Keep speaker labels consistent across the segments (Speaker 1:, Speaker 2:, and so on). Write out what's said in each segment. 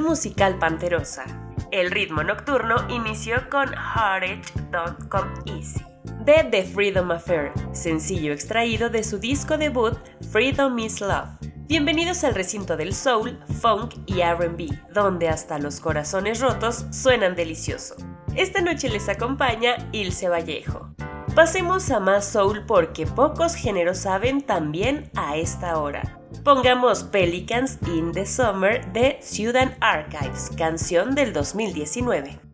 Speaker 1: Musical panterosa. El ritmo nocturno inició con Heartache Don't Come Easy de The Freedom Affair, sencillo extraído de su disco debut Freedom is Love. Bienvenidos al recinto del soul, funk y RB, donde hasta los corazones rotos suenan delicioso. Esta noche les acompaña Ilse Vallejo. Pasemos a más soul porque pocos géneros saben también a esta hora. Pongamos Pelicans in the Summer de Sudan Archives, canción del 2019.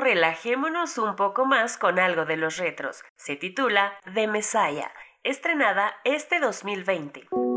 Speaker 1: Relajémonos un poco más con algo de los retros. Se titula The Messiah, estrenada este 2020.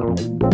Speaker 2: Música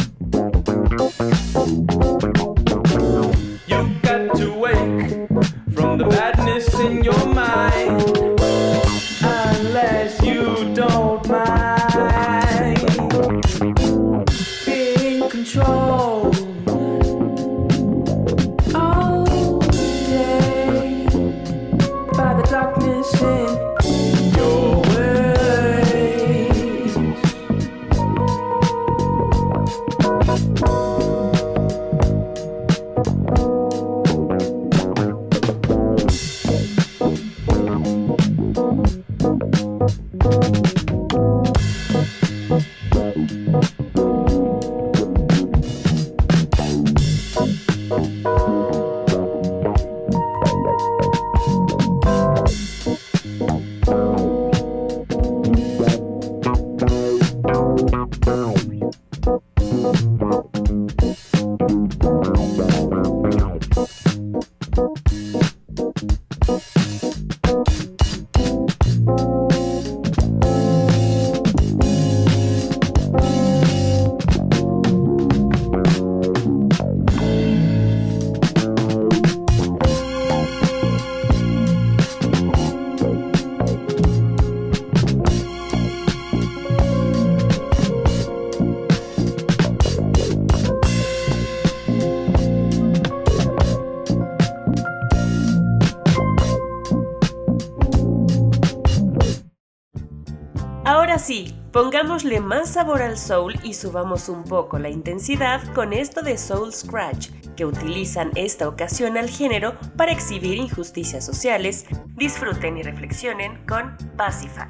Speaker 2: Pongámosle más sabor al soul y subamos un poco la intensidad con esto de Soul Scratch, que utilizan esta ocasión al género para exhibir injusticias sociales. Disfruten y reflexionen con Pacify.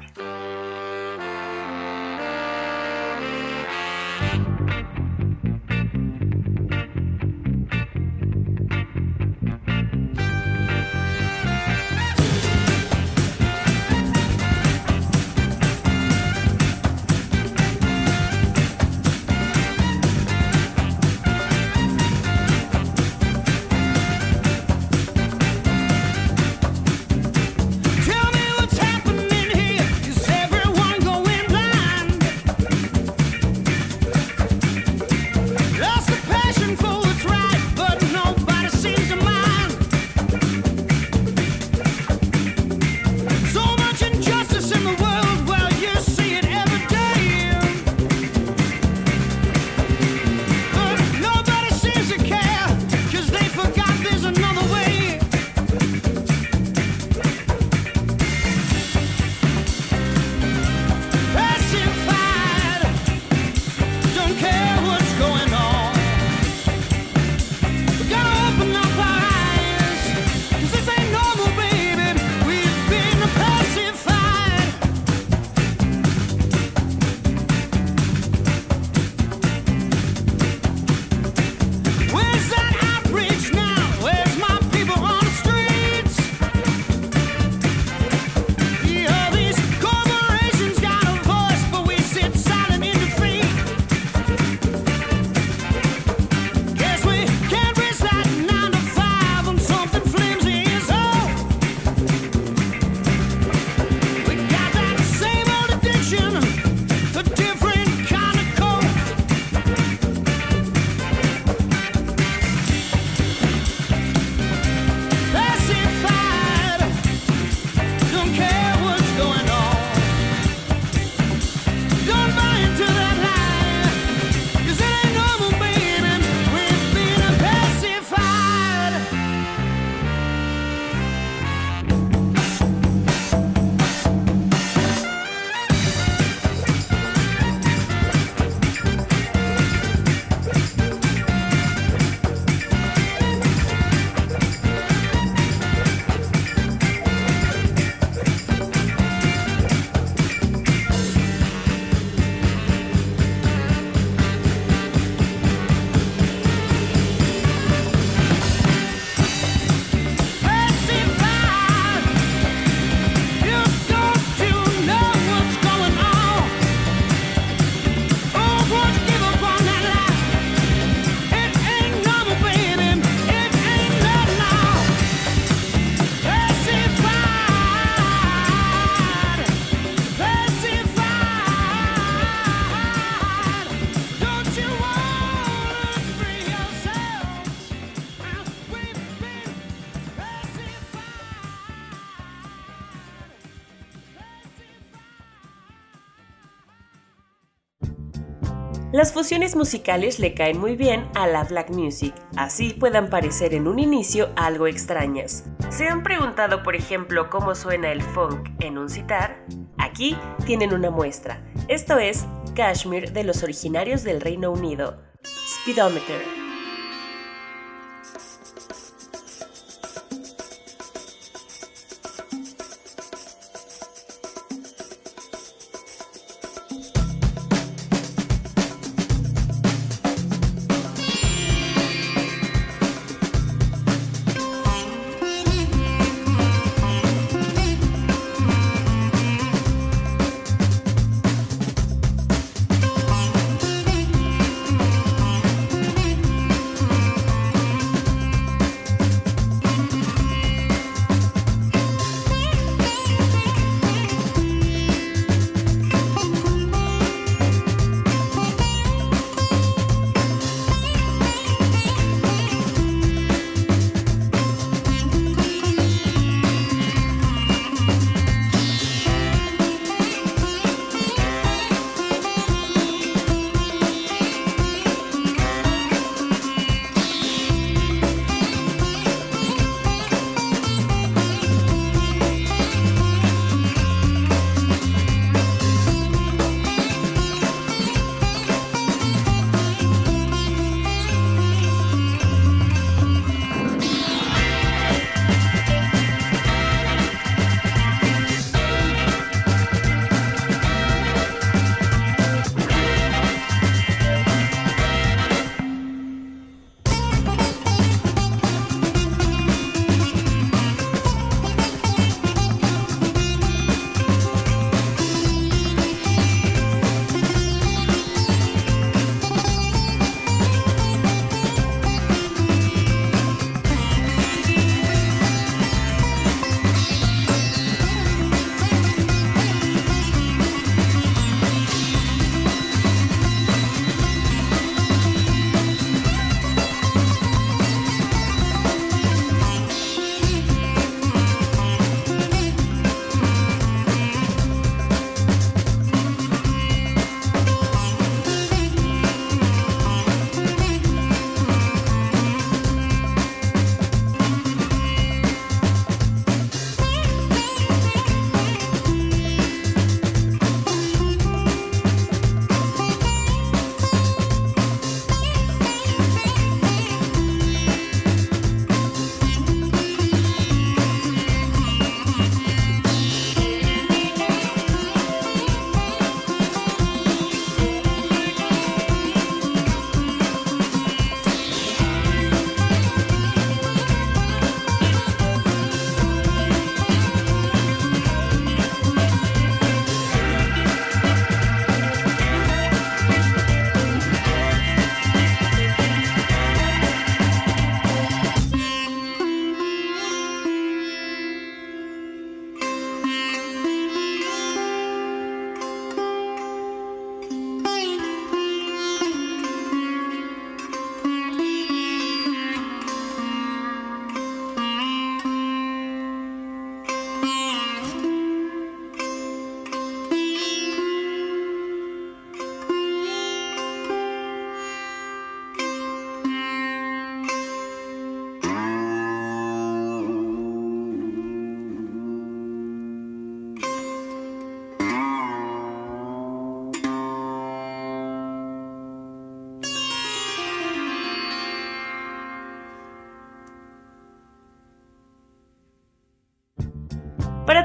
Speaker 2: Las fusiones musicales le caen muy bien a la black music, así puedan parecer en un inicio algo extrañas. ¿Se han preguntado, por ejemplo, cómo suena el funk en un citar? Aquí tienen una muestra. Esto es Kashmir de los originarios del Reino Unido. Speedometer.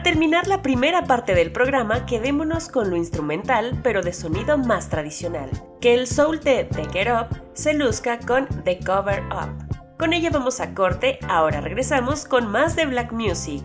Speaker 2: Para terminar la primera parte del programa, quedémonos con lo instrumental, pero de sonido más tradicional. Que el soul de The Get Up se luzca con The Cover Up. Con ella vamos a corte, ahora regresamos con más de Black Music.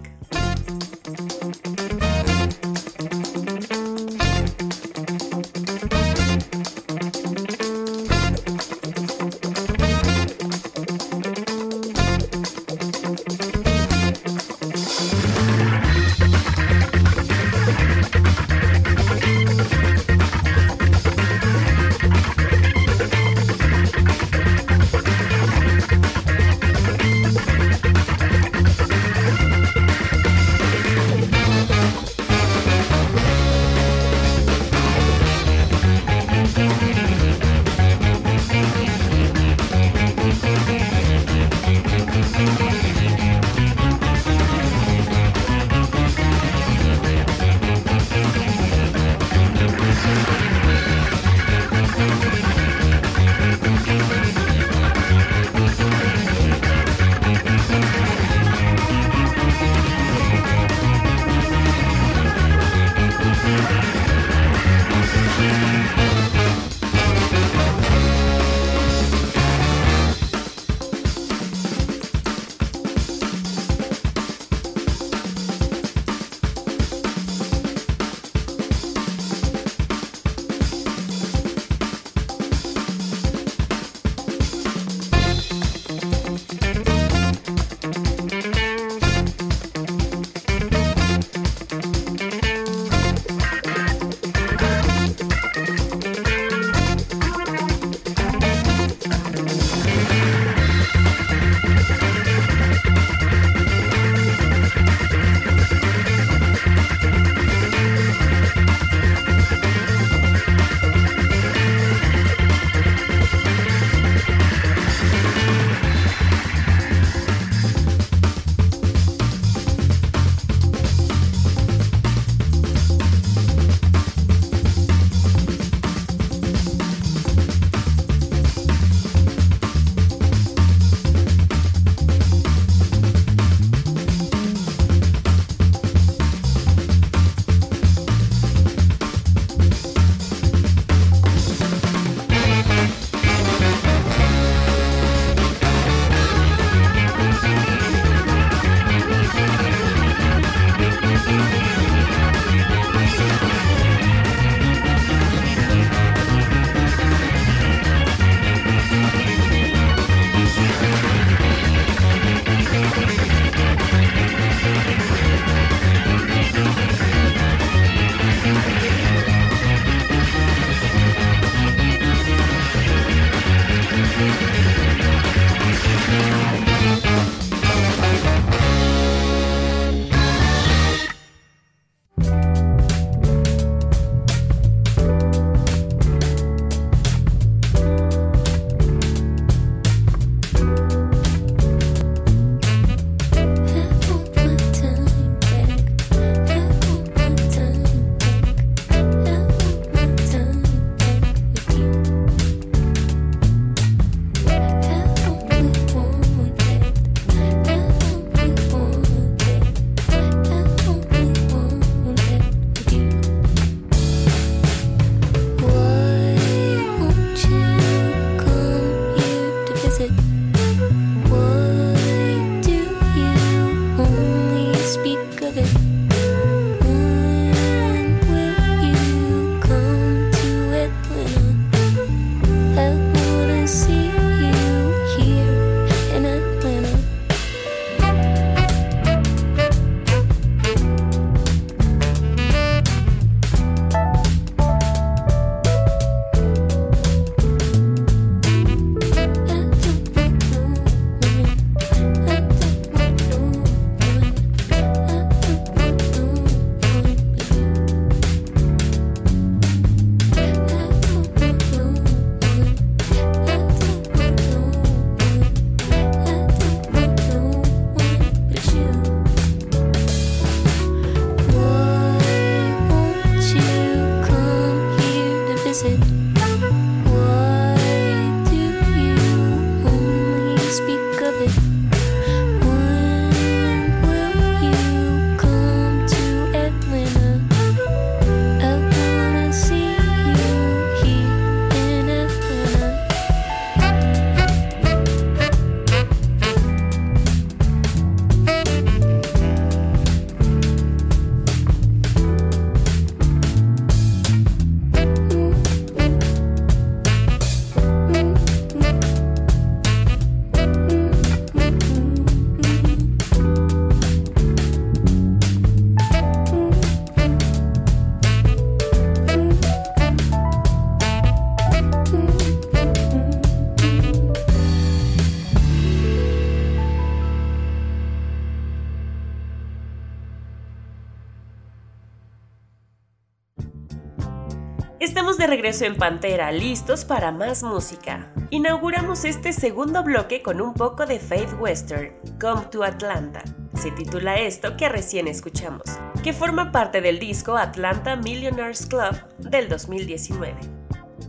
Speaker 2: Estamos de regreso en Pantera, listos para más música. Inauguramos este segundo bloque con un poco de Faith Western, Come to Atlanta. Se titula esto que recién escuchamos, que forma parte del disco Atlanta Millionaires Club del 2019.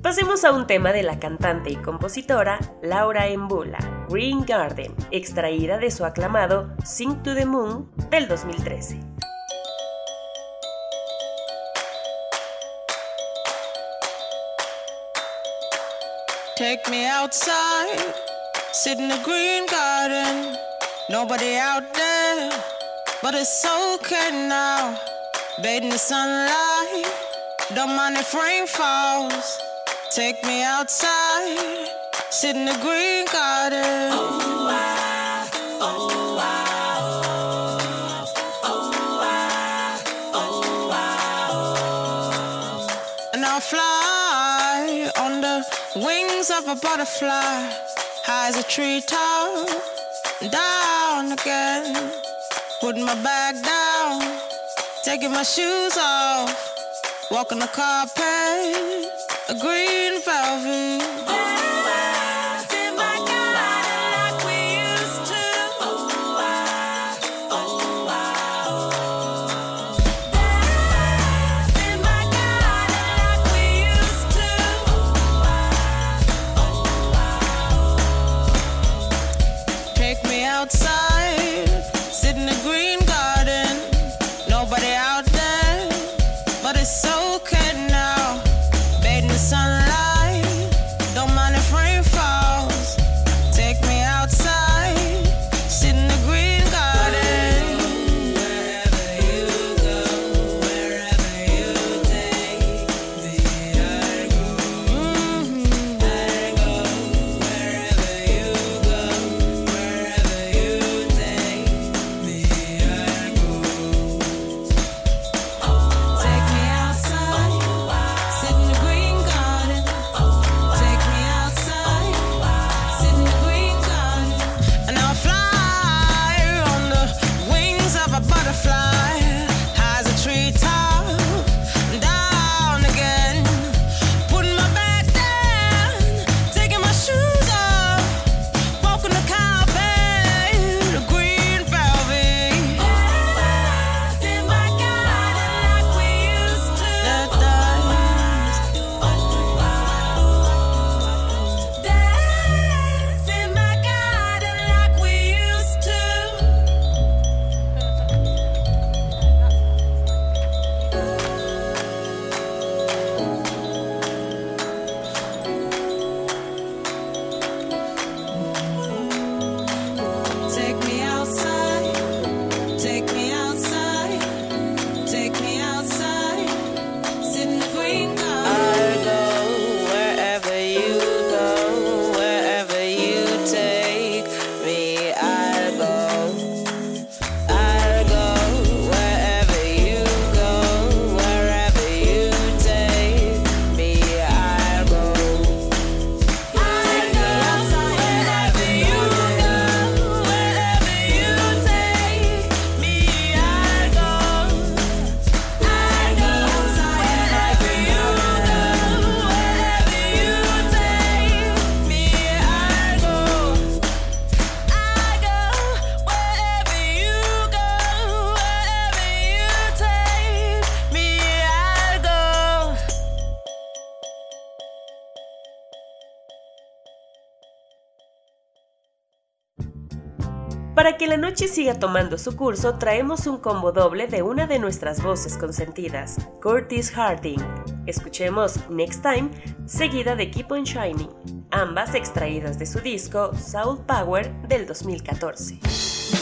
Speaker 2: Pasemos a un tema de la cantante y compositora Laura Embula, Green Garden, extraída de su aclamado Sing to the Moon del 2013.
Speaker 3: Take me outside, sit in the green garden. Nobody out there, but it's okay now. Bathe in the sunlight, don't mind if rain falls. Take me outside, sit in the green garden. Oh, Wings of a butterfly, high as a treetop, down again. Putting my bag down, taking my shoes off, walking the carpet, a green velvet.
Speaker 2: Siga tomando su curso, traemos un combo doble de una de nuestras voces consentidas, Curtis Harding. Escuchemos Next Time, seguida de Keep on Shining, ambas extraídas de su disco Soul Power del 2014.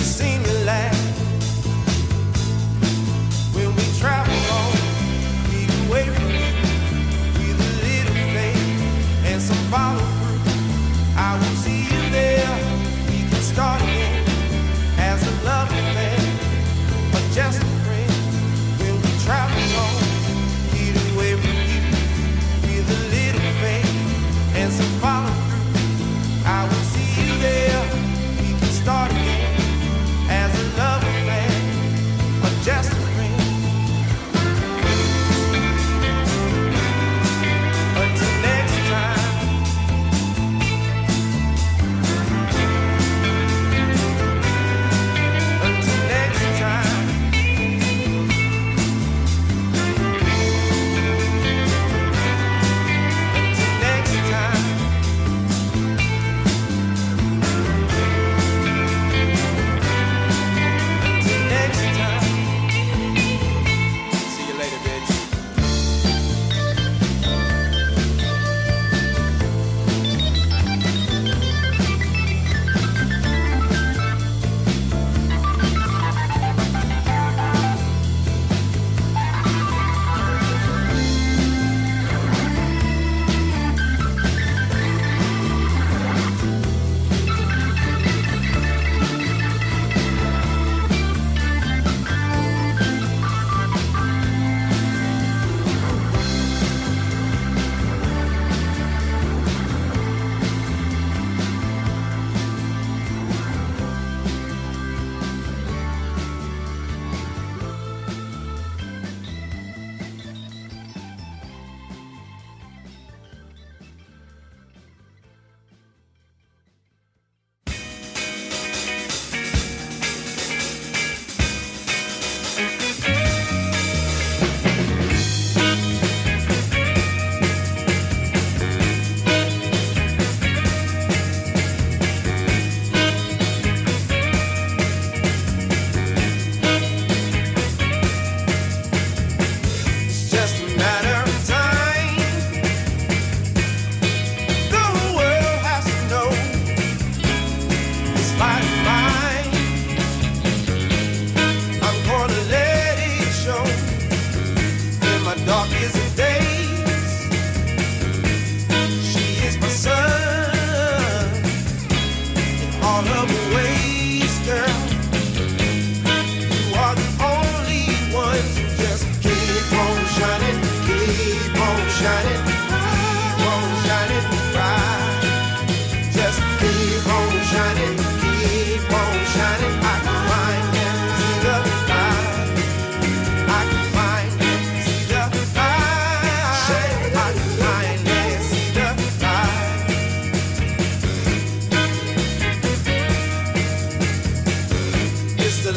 Speaker 4: I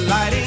Speaker 4: lighting.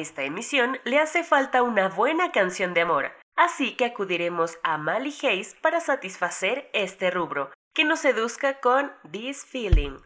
Speaker 5: Esta emisión le hace falta una buena canción de amor, así que acudiremos a Mally Hayes para satisfacer este rubro, que nos seduzca con This Feeling.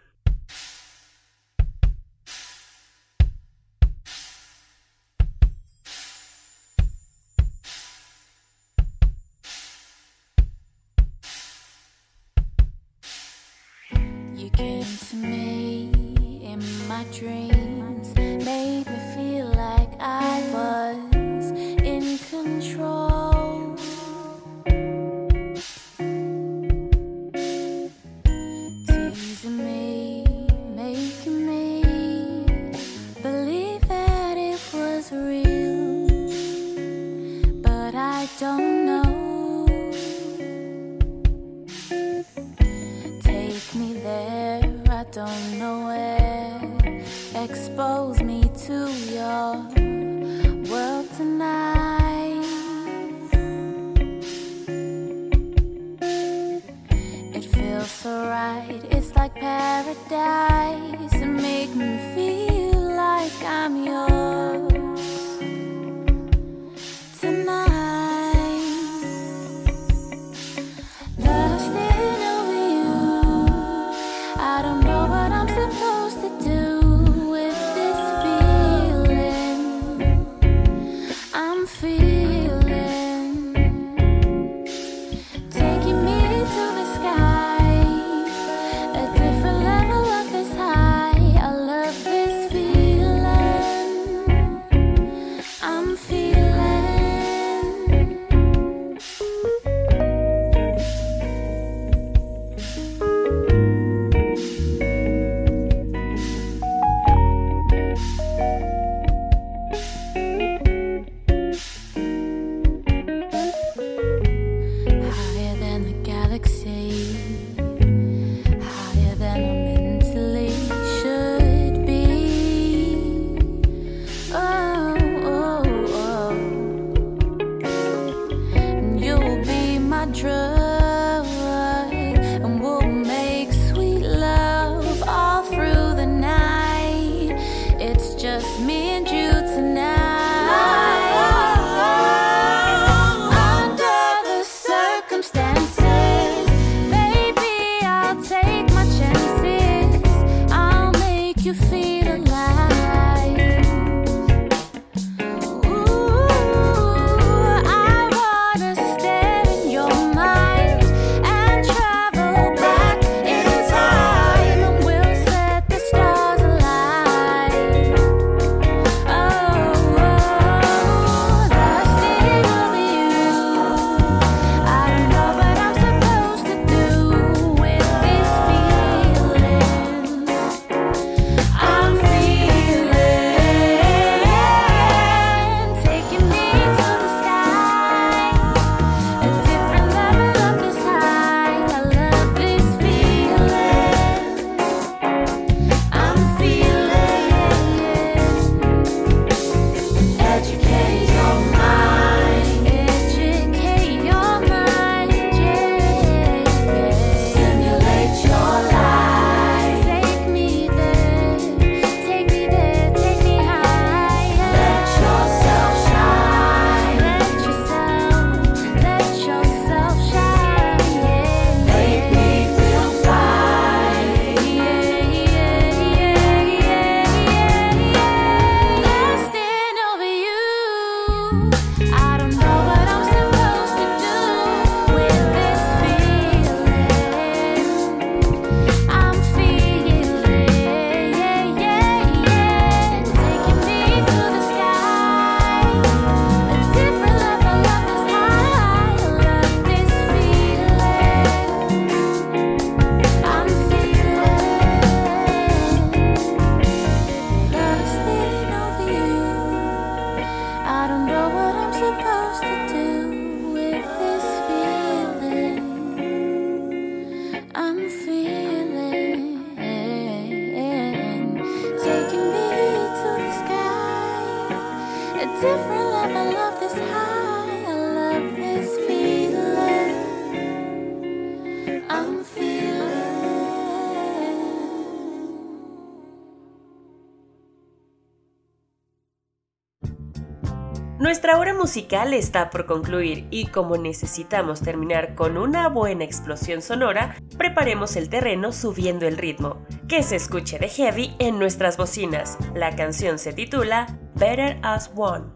Speaker 6: Nuestra hora musical está por concluir y como necesitamos terminar con una buena explosión sonora, preparemos el terreno subiendo el ritmo. Que se escuche de heavy en nuestras bocinas. La canción se titula Better As One.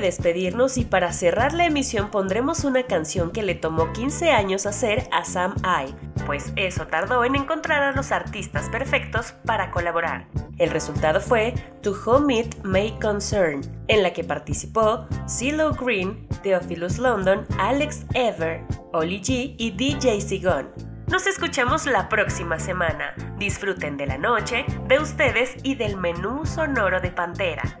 Speaker 6: Despedirnos y para cerrar la emisión pondremos una canción que le tomó 15 años hacer a Sam I, pues eso tardó en encontrar a los artistas perfectos para colaborar. El resultado fue To Whom It May Concern, en la que participó CeeLo Green, Theophilus London, Alex Ever, Oli G y DJ Sigon. Nos escuchamos la próxima semana. Disfruten de la noche, de ustedes y del menú sonoro de Pantera.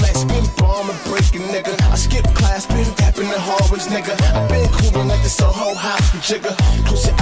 Speaker 6: breaking, nigga. I skip class, been tapping the hallways, nigga. I've been cooling like the Soho House, jigger. Close your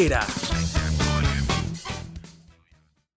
Speaker 7: Pantera